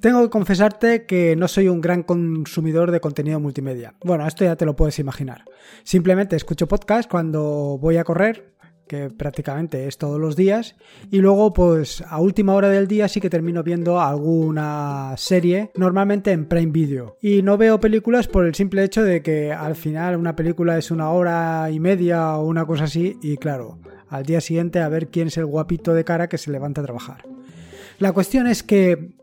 Tengo que confesarte que no soy un gran consumidor de contenido multimedia. Bueno, esto ya te lo puedes imaginar. Simplemente escucho podcast cuando voy a correr, que prácticamente es todos los días, y luego pues a última hora del día sí que termino viendo alguna serie, normalmente en Prime Video. Y no veo películas por el simple hecho de que al final una película es una hora y media o una cosa así, y claro, al día siguiente a ver quién es el guapito de cara que se levanta a trabajar. La cuestión es que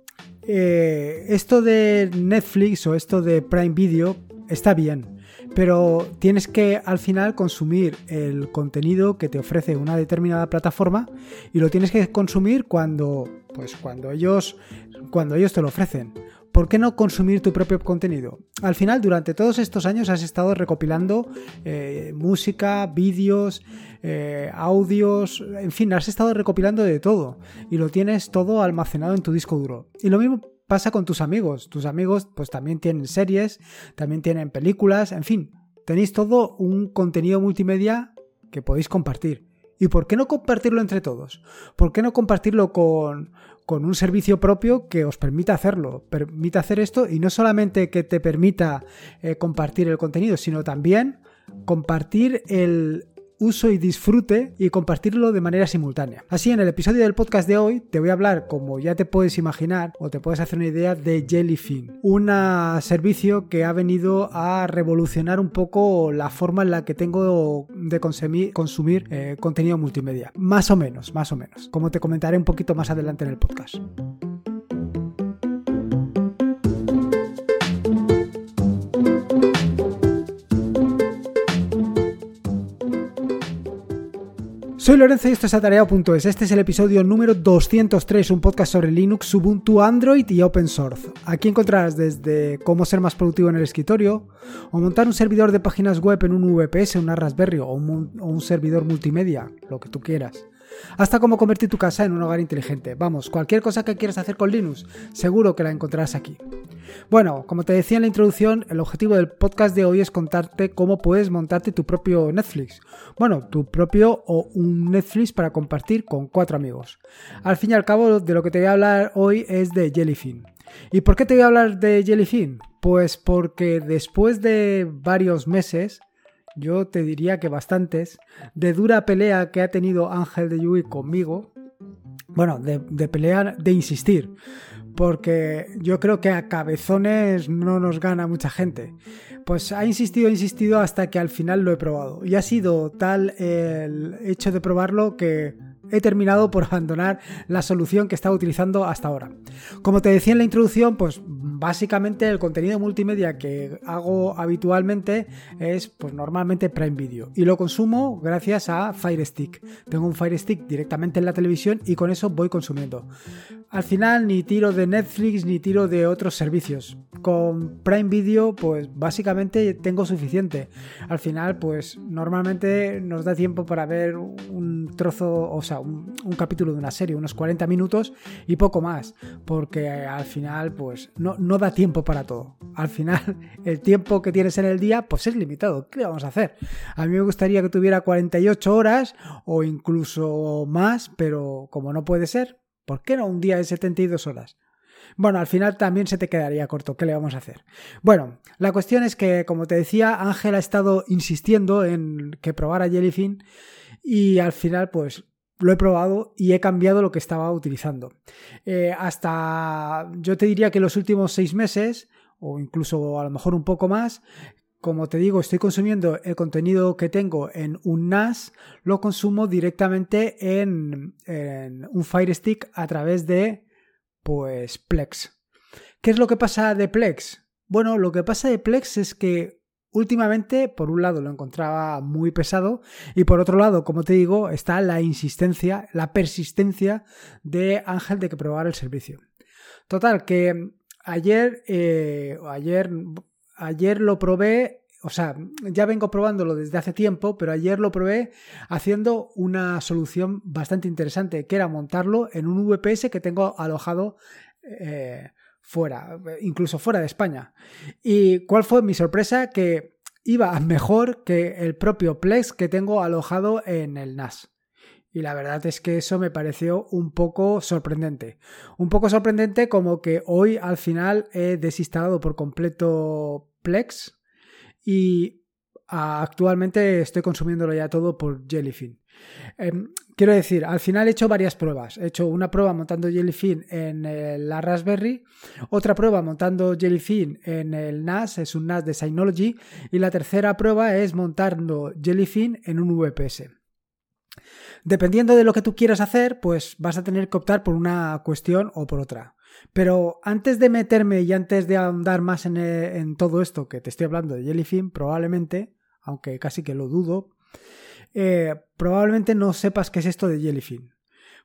eh, esto de Netflix o esto de Prime Video está bien, pero tienes que al final consumir el contenido que te ofrece una determinada plataforma y lo tienes que consumir cuando, pues cuando ellos, cuando ellos te lo ofrecen. ¿Por qué no consumir tu propio contenido? Al final, durante todos estos años has estado recopilando eh, música, vídeos, eh, audios, en fin, has estado recopilando de todo y lo tienes todo almacenado en tu disco duro. Y lo mismo pasa con tus amigos. Tus amigos pues también tienen series, también tienen películas, en fin, tenéis todo un contenido multimedia que podéis compartir. ¿Y por qué no compartirlo entre todos? ¿Por qué no compartirlo con, con un servicio propio que os permita hacerlo, permita hacer esto y no solamente que te permita eh, compartir el contenido, sino también compartir el, uso y disfrute y compartirlo de manera simultánea. Así, en el episodio del podcast de hoy te voy a hablar, como ya te puedes imaginar o te puedes hacer una idea, de Jellyfin, un servicio que ha venido a revolucionar un poco la forma en la que tengo de consumir, eh, contenido multimedia. Más o menos, más o menos, como te comentaré un poquito más adelante en el podcast. Soy Lorenzo y esto es Atareado.es. Este es el episodio número 203, un podcast sobre Linux, Ubuntu, Android y Open Source. Aquí encontrarás desde cómo ser más productivo en el escritorio, o montar un servidor de páginas web en un VPS, una Raspberry o un, o un servidor multimedia, lo que tú quieras hasta cómo convertir tu casa en un hogar inteligente. Vamos, cualquier cosa que quieras hacer con Linux, seguro que la encontrarás aquí. Bueno, como te decía en la introducción, el objetivo del podcast de hoy es contarte cómo puedes montarte tu propio Netflix. Bueno, tu propio o un Netflix para compartir con cuatro amigos. Al fin y al cabo, de lo que te voy a hablar hoy es de Jellyfin. ¿Y por qué te voy a hablar de Jellyfin? Pues porque después de varios meses yo te diría que bastantes, de dura pelea que ha tenido Ángel de Yui conmigo, bueno, de, de pelea, de insistir, porque yo creo que a cabezones no nos gana mucha gente. Pues ha insistido, insistido hasta que al final lo he probado. Y ha sido tal el hecho de probarlo que he terminado por abandonar la solución que estaba utilizando hasta ahora. Como te decía en la introducción, pues básicamente el contenido multimedia que hago habitualmente es pues normalmente Prime Video y lo consumo gracias a Fire Stick. Tengo un Fire Stick directamente en la televisión y con eso voy consumiendo. Al final ni tiro de Netflix ni tiro de otros servicios. Con Prime Video pues básicamente tengo suficiente. Al final pues normalmente nos da tiempo para ver un trozo, o sea, un, capítulo de una serie, unos 40 minutos y poco más, porque al final pues no, no da tiempo para todo. Al final el tiempo que tienes en el día pues es limitado. ¿Qué vamos a hacer? A mí me gustaría que tuviera 48 horas o incluso más, pero como no puede ser, ¿por qué no un día de 72 horas? Bueno, al final también se te quedaría corto. ¿Qué le vamos a hacer? Bueno, la cuestión es que, como te decía, Ángel ha estado insistiendo en que probara Jellyfin y al final, pues lo he probado y he cambiado lo que estaba utilizando. Eh, hasta, yo te diría que los últimos seis meses, o incluso a lo mejor un poco más, como te digo, estoy consumiendo el contenido que tengo en un NAS, lo consumo directamente en, en un Fire Stick a través de, pues, Plex. ¿Qué es lo que pasa de Plex? Bueno, lo que pasa de Plex es que Últimamente, por un lado, lo encontraba muy pesado y por otro lado, como te digo, está la insistencia, la persistencia de Ángel de que probara el servicio. Total, que ayer, eh, ayer, ayer lo probé, o sea, ya vengo probándolo desde hace tiempo, pero ayer lo probé haciendo una solución bastante interesante, que era montarlo en un VPS que tengo alojado eh, fuera, incluso fuera de España. ¿Y cuál fue mi sorpresa? Que iba mejor que el propio Plex que tengo alojado en el NAS. Y la verdad es que eso me pareció un poco sorprendente. Un poco sorprendente como que hoy al final he desinstalado por completo Plex y actualmente estoy consumiéndolo ya todo por Jellyfin. Em, quiero decir, al final he hecho varias pruebas. He hecho una prueba montando Jellyfin en la Raspberry, otra prueba montando Jellyfin en el NAS, es un NAS de Synology, y la tercera prueba es montando Jellyfin en un VPS. Dependiendo de lo que tú quieras hacer, pues vas a tener que optar por una cuestión o por otra. Pero antes de meterme y antes de ahondar más en, en todo esto que te estoy hablando de Jellyfin, probablemente, aunque casi que lo dudo, eh, probablemente no sepas qué es esto de Jellyfin.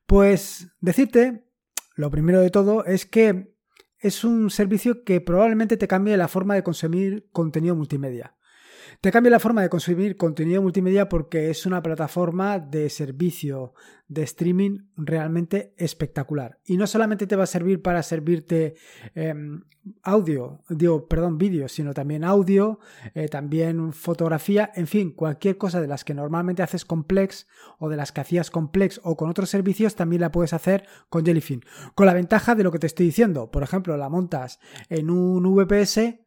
Pues decirte, lo primero de todo, es que es un servicio que probablemente te cambie la forma de consumir contenido multimedia. Te cambia la forma de consumir contenido multimedia porque es una plataforma de servicio de streaming realmente espectacular. Y no solamente te va a servir para servirte em, audio, digo, perdón, vídeo, sino también audio, eh, también fotografía, en fin, cualquier cosa de las que normalmente haces complex o de las que hacías complex o con otros servicios, también la puedes hacer con Jellyfin. Con la ventaja de lo que te estoy diciendo. Por ejemplo, la montas en un VPS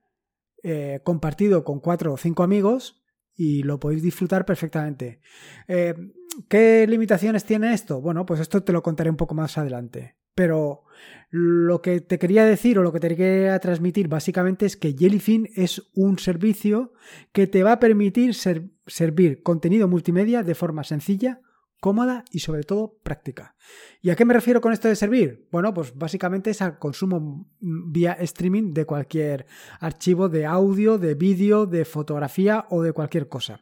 eh, compartido con cuatro o cinco amigos y lo podéis disfrutar perfectamente. Eh, ¿Qué limitaciones tiene esto? Bueno, pues esto te lo contaré un poco más adelante. Pero lo que te quería decir o lo que te quería transmitir básicamente es que Jellyfin es un servicio que te va a permitir servir contenido multimedia de forma sencilla, cómoda y sobre todo práctica. ¿Y a qué me refiero con esto de servir? Bueno, pues básicamente es al consumo vía streaming de cualquier archivo de audio, de vídeo, de fotografía o de cualquier cosa.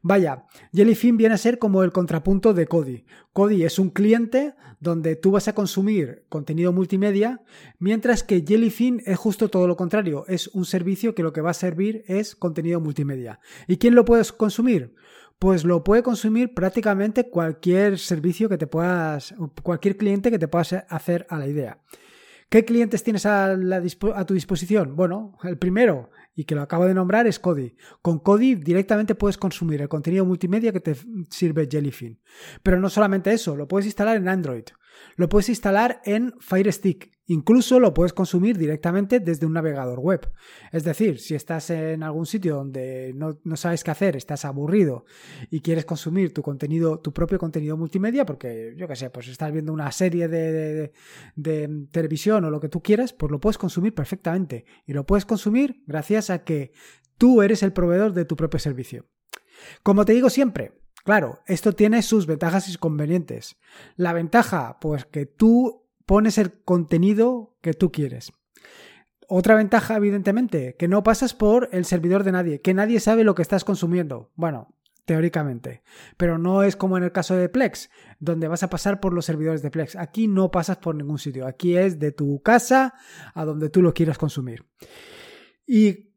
Vaya, Jellyfin viene a ser como el contrapunto de Kodi. Kodi es un cliente donde tú vas a consumir contenido multimedia, mientras que Jellyfin es justo todo lo contrario, es un servicio que lo que va a servir es contenido multimedia. ¿Y quién lo puedes consumir? Pues lo puede consumir prácticamente cualquier servicio que te puedas, cualquier cliente que te puedas hacer a la idea. ¿Qué clientes tienes a, tu disposición? Bueno, el primero, y que lo acabo de nombrar, es Kodi. Con Kodi directamente puedes consumir el contenido multimedia que te sirve Jellyfin. Pero no solamente eso, lo puedes instalar en Android. Lo puedes instalar en Fire Stick. Incluso lo puedes consumir directamente desde un navegador web. Es decir, si estás en algún sitio donde no, sabes qué hacer, estás aburrido y quieres consumir tu contenido, tu propio contenido multimedia, porque yo qué sé, pues estás viendo una serie de, de televisión o lo que tú quieras, pues lo puedes consumir perfectamente. Y lo puedes consumir gracias a que tú eres el proveedor de tu propio servicio. Como te digo siempre, Claro, esto tiene sus ventajas y inconvenientes. La ventaja, pues que tú pones el contenido que tú quieres. Otra ventaja, evidentemente, que no pasas por el servidor de nadie, que nadie sabe lo que estás consumiendo. Bueno, teóricamente. Pero no es como en el caso de Plex, donde vas a pasar por los servidores de Plex. Aquí no pasas por ningún sitio. Aquí es de tu casa a donde tú lo quieras consumir. Y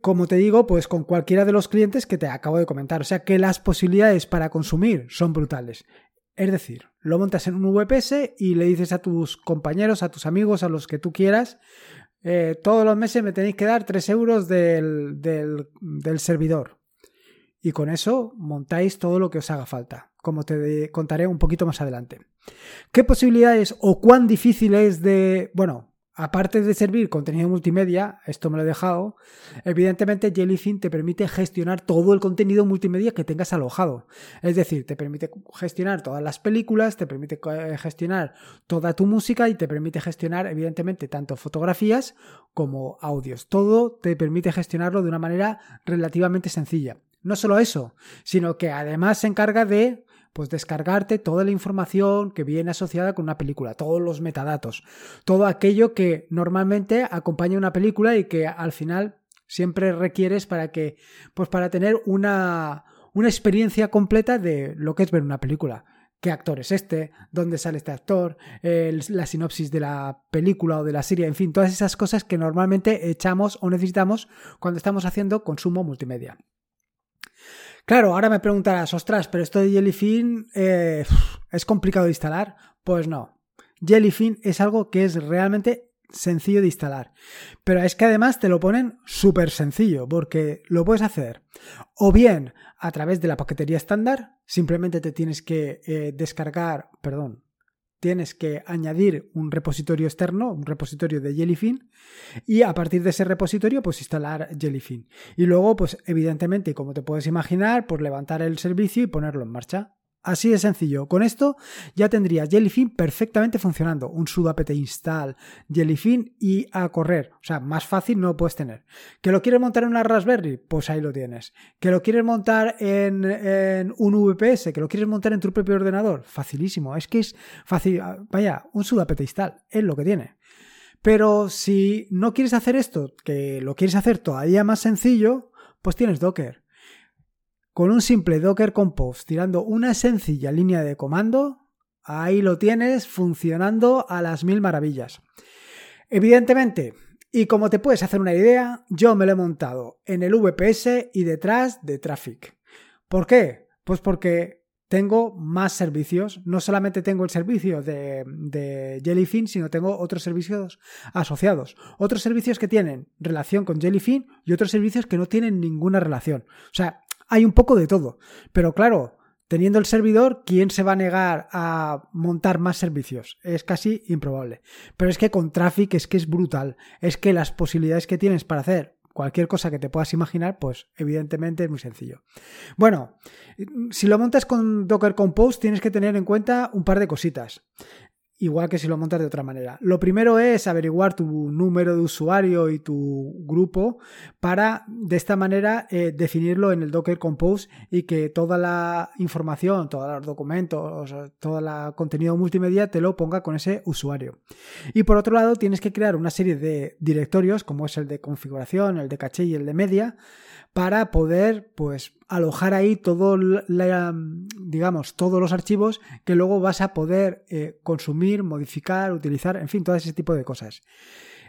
como te digo, pues con cualquiera de los clientes que te acabo de comentar. O sea que las posibilidades para consumir son brutales. Es decir, lo montas en un VPS y le dices a tus compañeros, a tus amigos, a los que tú quieras, eh, todos los meses me tenéis que dar 3 euros del, del, del servidor. Y con eso montáis todo lo que os haga falta, como te contaré un poquito más adelante. ¿Qué posibilidades o cuán difícil es de, bueno, Aparte de servir contenido multimedia, esto me lo he dejado, evidentemente Jellyfin te permite gestionar todo el contenido multimedia que tengas alojado. Es decir, te permite gestionar todas las películas, te permite eh, gestionar toda tu música y te permite gestionar evidentemente tanto fotografías como audios. Todo te permite gestionarlo de una manera relativamente sencilla. No solo eso, sino que además se encarga de pues descargarte toda la información que viene asociada con una película, todos los metadatos, todo aquello que normalmente acompaña una película y que al final siempre requieres para que, pues para tener una, una experiencia completa de lo que es ver una película. ¿Qué actor es este? ¿Dónde sale este actor? la sinopsis de la película o de la serie, en fin, todas esas cosas que normalmente echamos o necesitamos cuando estamos haciendo consumo multimedia. Claro, ahora me preguntarás, ostras, pero esto de Jellyfin eh, es complicado de instalar. Pues no. Jellyfin es algo que es realmente sencillo de instalar. Pero es que además te lo ponen súper sencillo, porque lo puedes hacer o bien a través de la paquetería estándar, simplemente te tienes que eh, descargar, perdón, tienes que añadir un repositorio externo, un repositorio de Jellyfin, y a partir de ese repositorio, pues instalar Jellyfin. Y luego, pues evidentemente, como te puedes imaginar, pues levantar el servicio y ponerlo en marcha. Así de sencillo. Con esto ya tendrías Jellyfin perfectamente funcionando. Un sudo apt install Jellyfin y a correr. O sea, más fácil no lo puedes tener. ¿Que lo quieres montar en una Raspberry? Pues ahí lo tienes. ¿Que lo quieres montar en, un VPS? ¿Que lo quieres montar en tu propio ordenador? Facilísimo. Es que es fácil. Vaya, un sudo apt install es lo que tiene. Pero si no quieres hacer esto, que lo quieres hacer todavía más sencillo, pues tienes Docker. Con un simple Docker Compose tirando una sencilla línea de comando, ahí lo tienes funcionando a las mil maravillas. Evidentemente, y como te puedes hacer una idea, yo me lo he montado en el VPS y detrás de Traffic. ¿Por qué? Pues porque tengo más servicios. No solamente tengo el servicio de, de, Jellyfin, sino tengo otros servicios asociados. Otros servicios que tienen relación con Jellyfin y otros servicios que no tienen ninguna relación. O sea, hay un poco de todo. Pero claro, teniendo el servidor, ¿quién se va a negar a montar más servicios? Es casi improbable. Pero es que con Traffic es que es brutal. Es que las posibilidades que tienes para hacer cualquier cosa que te puedas imaginar, pues evidentemente es muy sencillo. Bueno, si lo montas con Docker Compose tienes que tener en cuenta un par de cositas igual que si lo montas de otra manera. Lo primero es averiguar tu número de usuario y tu grupo para de esta manera eh, definirlo en el Docker Compose y que toda la información, todos los documentos, todo el contenido multimedia te lo ponga con ese usuario. Y por otro lado, tienes que crear una serie de directorios, como es el de configuración, el de caché y el de media, para poder pues alojar ahí digamos todos los archivos que luego vas a poder eh, consumir modificar utilizar en fin todo ese tipo de cosas.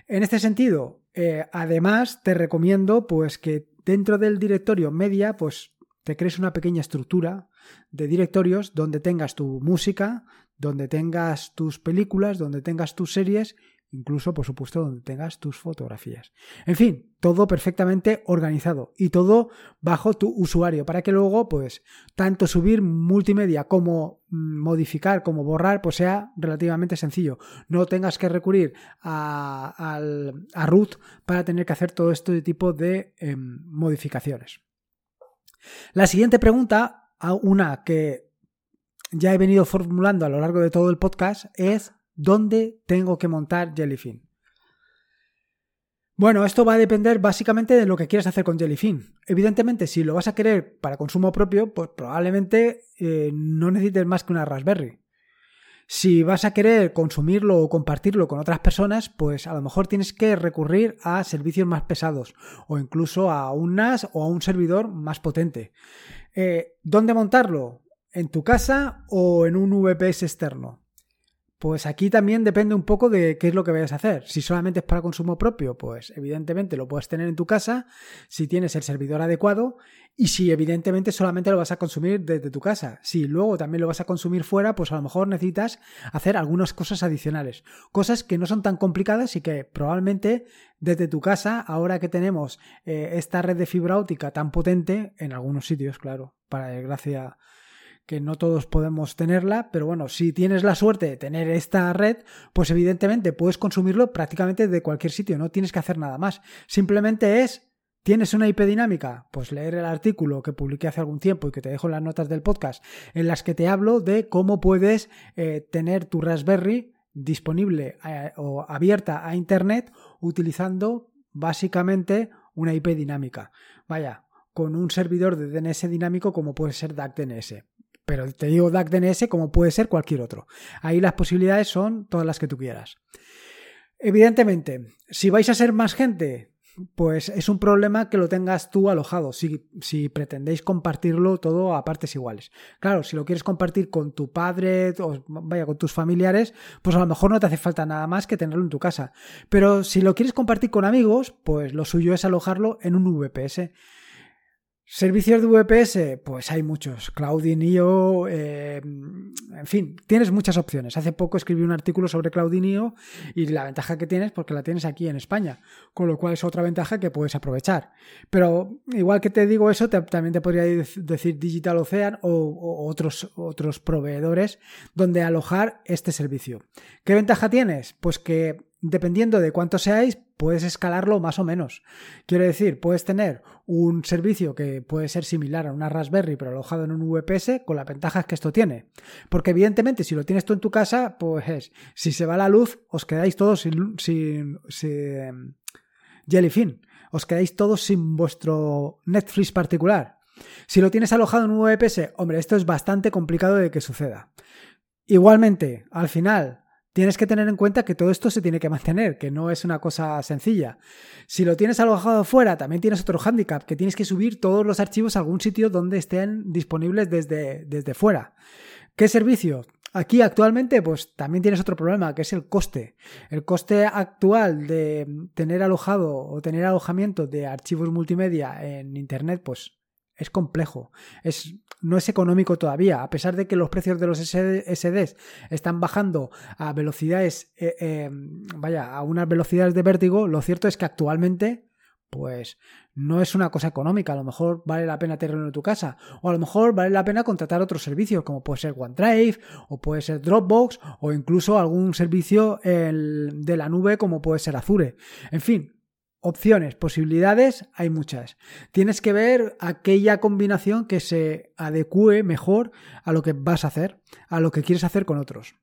En este sentido eh, además te recomiendo pues que dentro del directorio media pues te crees una pequeña estructura de directorios donde tengas tu música donde tengas tus películas donde tengas tus series incluso por supuesto donde tengas tus fotografías. En fin, todo perfectamente organizado y todo bajo tu usuario para que luego pues tanto subir multimedia como mm, modificar como borrar pues sea relativamente sencillo. No tengas que recurrir a, root para tener que hacer todo este tipo de em, modificaciones. La siguiente pregunta, una que ya he venido formulando a lo largo de todo el podcast, es ¿Dónde tengo que montar Jellyfin? Bueno, esto va a depender básicamente de lo que quieras hacer con Jellyfin. Evidentemente, si lo vas a querer para consumo propio, pues probablemente eh, no necesites más que una Raspberry. Si vas a querer consumirlo o compartirlo con otras personas, pues a lo mejor tienes que recurrir a servicios más pesados o incluso a un NAS o a un servidor más potente. Eh, ¿Dónde montarlo? ¿En tu casa o en un VPS externo? Pues aquí también depende un poco de qué es lo que vayas a hacer. Si solamente es para consumo propio, pues evidentemente lo puedes tener en tu casa, si tienes el servidor adecuado y si evidentemente solamente lo vas a consumir desde tu casa. Si luego también lo vas a consumir fuera, pues a lo mejor necesitas hacer algunas cosas adicionales. Cosas que no son tan complicadas y que probablemente desde tu casa, ahora que tenemos eh, esta red de fibra óptica tan potente, en algunos sitios, claro, para desgracia que no todos podemos tenerla, pero bueno, si tienes la suerte de tener esta red, pues evidentemente puedes consumirlo prácticamente de cualquier sitio, no tienes que hacer nada más. Simplemente es, ¿tienes una IP dinámica? Pues leer el artículo que publiqué hace algún tiempo y que te dejo en las notas del podcast, en las que te hablo de cómo puedes eh, tener tu Raspberry disponible eh, o abierta a Internet utilizando básicamente una IP dinámica. Vaya, con un servidor de DNS dinámico como puede ser DAC-DNS. Pero te digo DAC DNS como puede ser cualquier otro. Ahí las posibilidades son todas las que tú quieras. Evidentemente, si vais a ser más gente, pues es un problema que lo tengas tú alojado, si, si, pretendéis compartirlo todo a partes iguales. Claro, si lo quieres compartir con tu padre, o vaya, con tus familiares, pues a lo mejor no te hace falta nada más que tenerlo en tu casa. Pero si lo quieres compartir con amigos, pues lo suyo es alojarlo en un VPS. Servicios de VPS, pues hay muchos. Cloudinio, eh, en fin, tienes muchas opciones. Hace poco escribí un artículo sobre Cloudinio y la ventaja que tienes porque la tienes aquí en España, con lo cual es otra ventaja que puedes aprovechar. Pero igual que te digo eso, también te podría decir Digital Ocean o, otros, otros proveedores donde alojar este servicio. ¿Qué ventaja tienes? Pues que dependiendo de cuánto seáis, puedes escalarlo más o menos. Quiero decir, puedes tener un servicio que puede ser similar a una Raspberry, pero alojado en un VPS, con las ventajas que esto tiene. Porque evidentemente, si lo tienes tú en tu casa, pues si se va la luz, os quedáis todos sin, sin, sin Jellyfin. Os quedáis todos sin vuestro Netflix particular. Si lo tienes alojado en un VPS, hombre, esto es bastante complicado de que suceda. Igualmente, al final, tienes que tener en cuenta que todo esto se tiene que mantener, que no es una cosa sencilla. Si lo tienes alojado fuera, también tienes otro hándicap, que tienes que subir todos los archivos a algún sitio donde estén disponibles desde, desde fuera. ¿Qué servicio? Aquí actualmente, pues también tienes otro problema, que es el coste. El coste actual de tener alojado o tener alojamiento de archivos multimedia en Internet, pues es complejo. Es, no es económico todavía. A pesar de que los precios de los SDs están bajando a velocidades, eh, eh, vaya, a unas velocidades de vértigo, lo cierto es que actualmente, pues no es una cosa económica. A lo mejor vale la pena tenerlo en tu casa. O a lo mejor vale la pena contratar otros servicios, como puede ser OneDrive, o puede ser Dropbox, o incluso algún servicio de la nube, como puede ser Azure. En fin, opciones, posibilidades, hay muchas. Tienes que ver aquella combinación que se adecue mejor a lo que vas a hacer, a lo que quieres hacer con otros.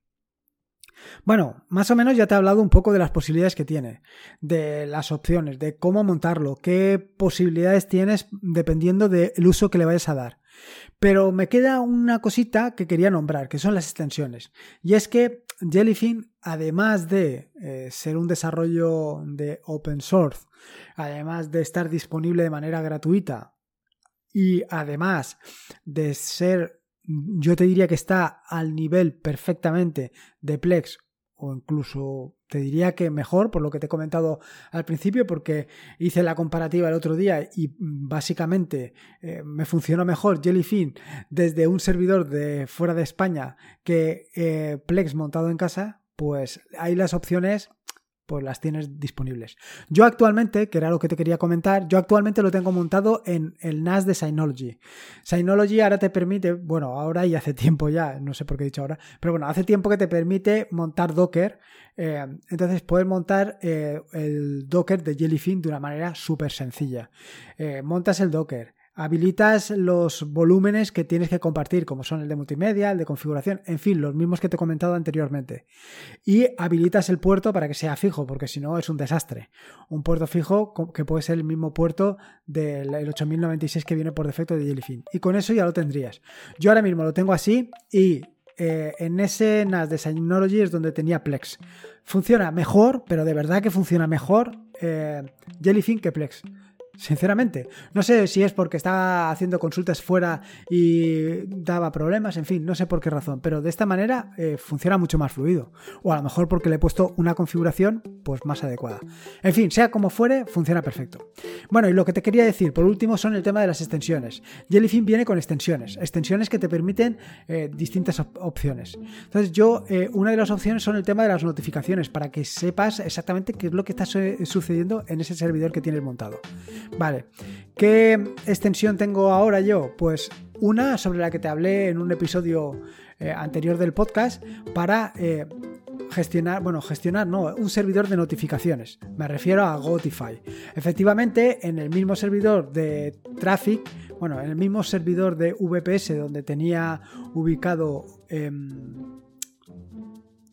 Bueno, más o menos ya te he hablado un poco de las posibilidades que tiene, de las opciones, de cómo montarlo, qué posibilidades tienes dependiendo del uso que le vayas a dar. Pero me queda una cosita que quería nombrar, que son las extensiones. Y es que Jellyfin, además de eh, ser un desarrollo de open source, además de estar disponible de manera gratuita y además de ser, yo te diría que está al nivel perfectamente de Plex o incluso te diría que mejor, por lo que te he comentado al principio, porque hice la comparativa el otro día y básicamente eh, me funcionó mejor Jellyfin desde un servidor de fuera de España que eh, Plex montado en casa, pues hay las opciones pues las tienes disponibles. Yo actualmente, que era lo que te quería comentar, yo actualmente lo tengo montado en el NAS de Synology. Synology ahora te permite, bueno, ahora y hace tiempo ya, no sé por qué he dicho ahora, pero bueno, hace tiempo que te permite montar Docker. Eh, entonces puedes montar eh, el Docker de Jellyfin de una manera súper sencilla. Eh, montas el Docker habilitas los volúmenes que tienes que compartir, como son el de multimedia, el de configuración, en fin, los mismos que te he comentado anteriormente. Y habilitas el puerto para que sea fijo, porque si no es un desastre. Un puerto fijo que puede ser el mismo puerto del 8096 que viene por defecto de Jellyfin. Y con eso ya lo tendrías. Yo ahora mismo lo tengo así y eh, en ese NAS de Synology es donde tenía Plex. Funciona mejor, pero de verdad que funciona mejor eh, Jellyfin que Plex sinceramente. No sé si es porque estaba haciendo consultas fuera y daba problemas, en fin, no sé por qué razón, pero de esta manera eh, funciona mucho más fluido. O a lo mejor porque le he puesto una configuración pues más adecuada. En fin, sea como fuere, funciona perfecto. Bueno, y lo que te quería decir, por último, son el tema de las extensiones. Jellyfin viene con extensiones, extensiones que te permiten eh, distintas opciones. Entonces yo, eh, una de las opciones son el tema de las notificaciones, para que sepas exactamente qué es lo que está sucediendo en ese servidor que tienes montado. Vale, ¿qué extensión tengo ahora yo? Pues una sobre la que te hablé en un episodio eh, anterior del podcast para eh, gestionar, bueno, gestionar no, un servidor de notificaciones. Me refiero a Gotify. Efectivamente, en el mismo servidor de Traffic, bueno, en el mismo servidor de VPS donde tenía ubicado... Em,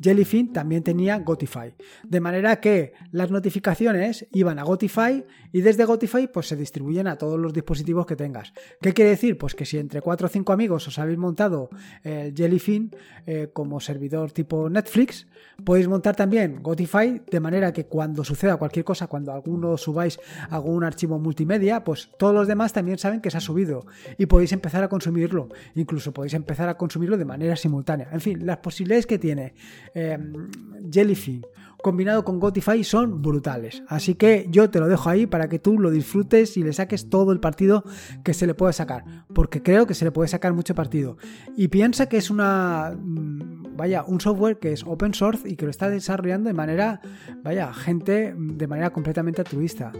Jellyfin también tenía Gotify. De manera que las notificaciones iban a Gotify y desde Gotify pues se distribuyen a todos los dispositivos que tengas. ¿Qué quiere decir? Pues que si entre 4 o 5 amigos os habéis montado el Jellyfin eh, como servidor tipo Netflix, podéis montar también Gotify de manera que cuando suceda cualquier cosa, cuando alguno subáis algún archivo multimedia, pues todos los demás también saben que se ha subido y podéis empezar a consumirlo. Incluso podéis empezar a consumirlo de manera simultánea. En fin, las posibilidades que tiene Em, Jellyfin combinado con Gotify son brutales. Así que yo te lo dejo ahí para para que tú lo disfrutes y le saques todo el partido que se le puede sacar, porque creo que se le puede sacar mucho partido. Y piensa que es una, mm, vaya, un software que es open source y que lo está desarrollando de manera, vaya, gente de manera completamente altruista.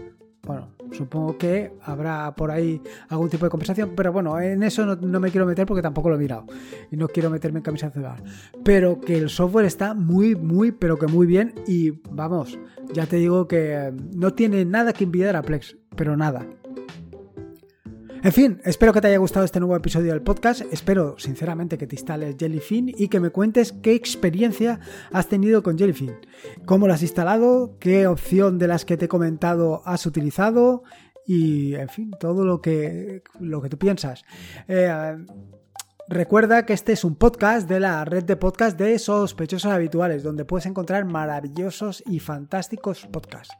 Bueno, supongo que habrá por ahí algún tipo de conversación, pero bueno, en eso no, me quiero meter porque tampoco lo he mirado y no quiero meterme en camisa de bar. Pero que el software está muy, muy, pero que muy bien y vamos, ya te digo que no tiene nada que envidiar a Plex, pero nada. En fin, espero que te haya gustado este nuevo episodio del podcast. Espero sinceramente que te instales Jellyfin y que me cuentes qué experiencia has tenido con Jellyfin. ¿Cómo lo has instalado? ¿Qué opción de las que te he comentado has utilizado? Y, en fin, todo lo que, lo que tú piensas. Eh, recuerda que este es un podcast de la red de podcast de sospechosos habituales, donde puedes encontrar maravillosos y fantásticos podcasts.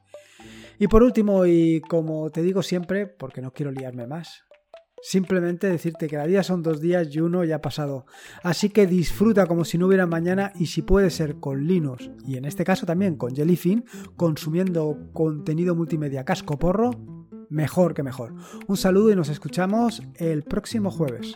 Y por último, y como te digo siempre, porque no quiero liarme más, Simplemente decirte que la vida son dos días y uno ya ha pasado. Así que disfruta como si no hubiera mañana y si puede ser con Linux y en este caso también con Jellyfin, consumiendo contenido multimedia casco porro, mejor que mejor. Un saludo y nos escuchamos el próximo jueves.